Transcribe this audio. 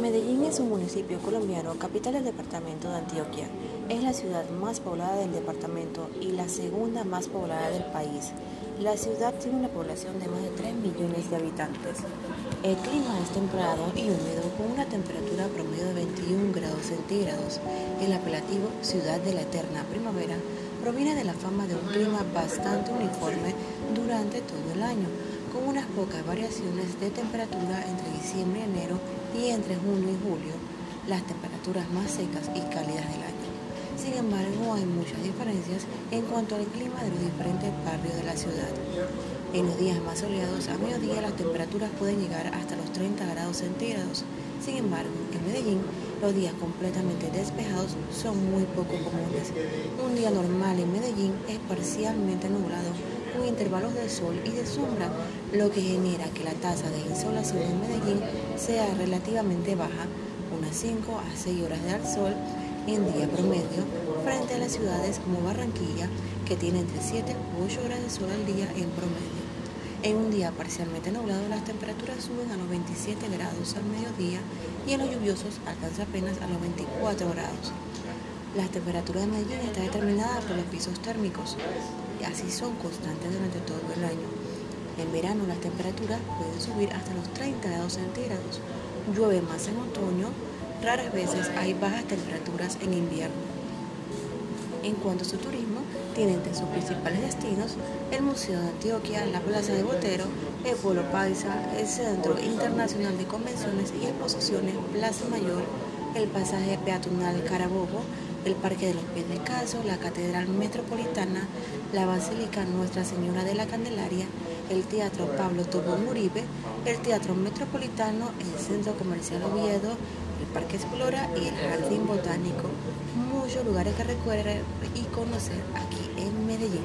Medellín es un municipio colombiano, capital del departamento de Antioquia. Es la ciudad más poblada del departamento y la segunda más poblada del país. La ciudad tiene una población de más de 3 millones de habitantes. El clima es templado y húmedo con una temperatura promedio de 21 grados centígrados. El apelativo Ciudad de la Eterna Primavera proviene de la fama de un clima bastante uniforme durante todo el año con unas pocas variaciones de temperatura entre diciembre y enero y entre junio y julio, las temperaturas más secas y cálidas del año. Sin embargo, hay muchas diferencias en cuanto al clima de los diferentes barrios de la ciudad. En los días más soleados, a mediodía las temperaturas pueden llegar hasta los 30 grados centígrados. Sin embargo, en Medellín, los días completamente despejados son muy poco comunes. Un día normal en Medellín es parcialmente nublado con intervalos de sol y de sombra, lo que genera que la tasa de insolación en Medellín sea relativamente baja, unas 5 a 6 horas de sol en día promedio, frente a las ciudades como Barranquilla, que tiene entre 7 u 8 horas de sol al día en promedio. En un día parcialmente nublado, las temperaturas suben a los 27 grados al mediodía y en los lluviosos alcanza apenas a los 24 grados. La temperatura de Medellín está determinada por los pisos térmicos y así son constantes durante todo el año. En verano las temperaturas pueden subir hasta los 30 grados centígrados. Llueve más en otoño, raras veces hay bajas temperaturas en invierno. En cuanto a su turismo, tiene entre sus principales destinos el Museo de Antioquia, la Plaza de Botero, el Pueblo Paisa, el Centro Internacional de Convenciones y Exposiciones Plaza Mayor, el pasaje peatonal Carabobo, el Parque de los Pies de Caso, la Catedral Metropolitana, la Basílica Nuestra Señora de la Candelaria, el Teatro Pablo Tobón Uribe, el Teatro Metropolitano, el Centro Comercial Oviedo, el Parque Explora y el Jardín Botánico. Muchos lugares que recorrer y conocer aquí en Medellín.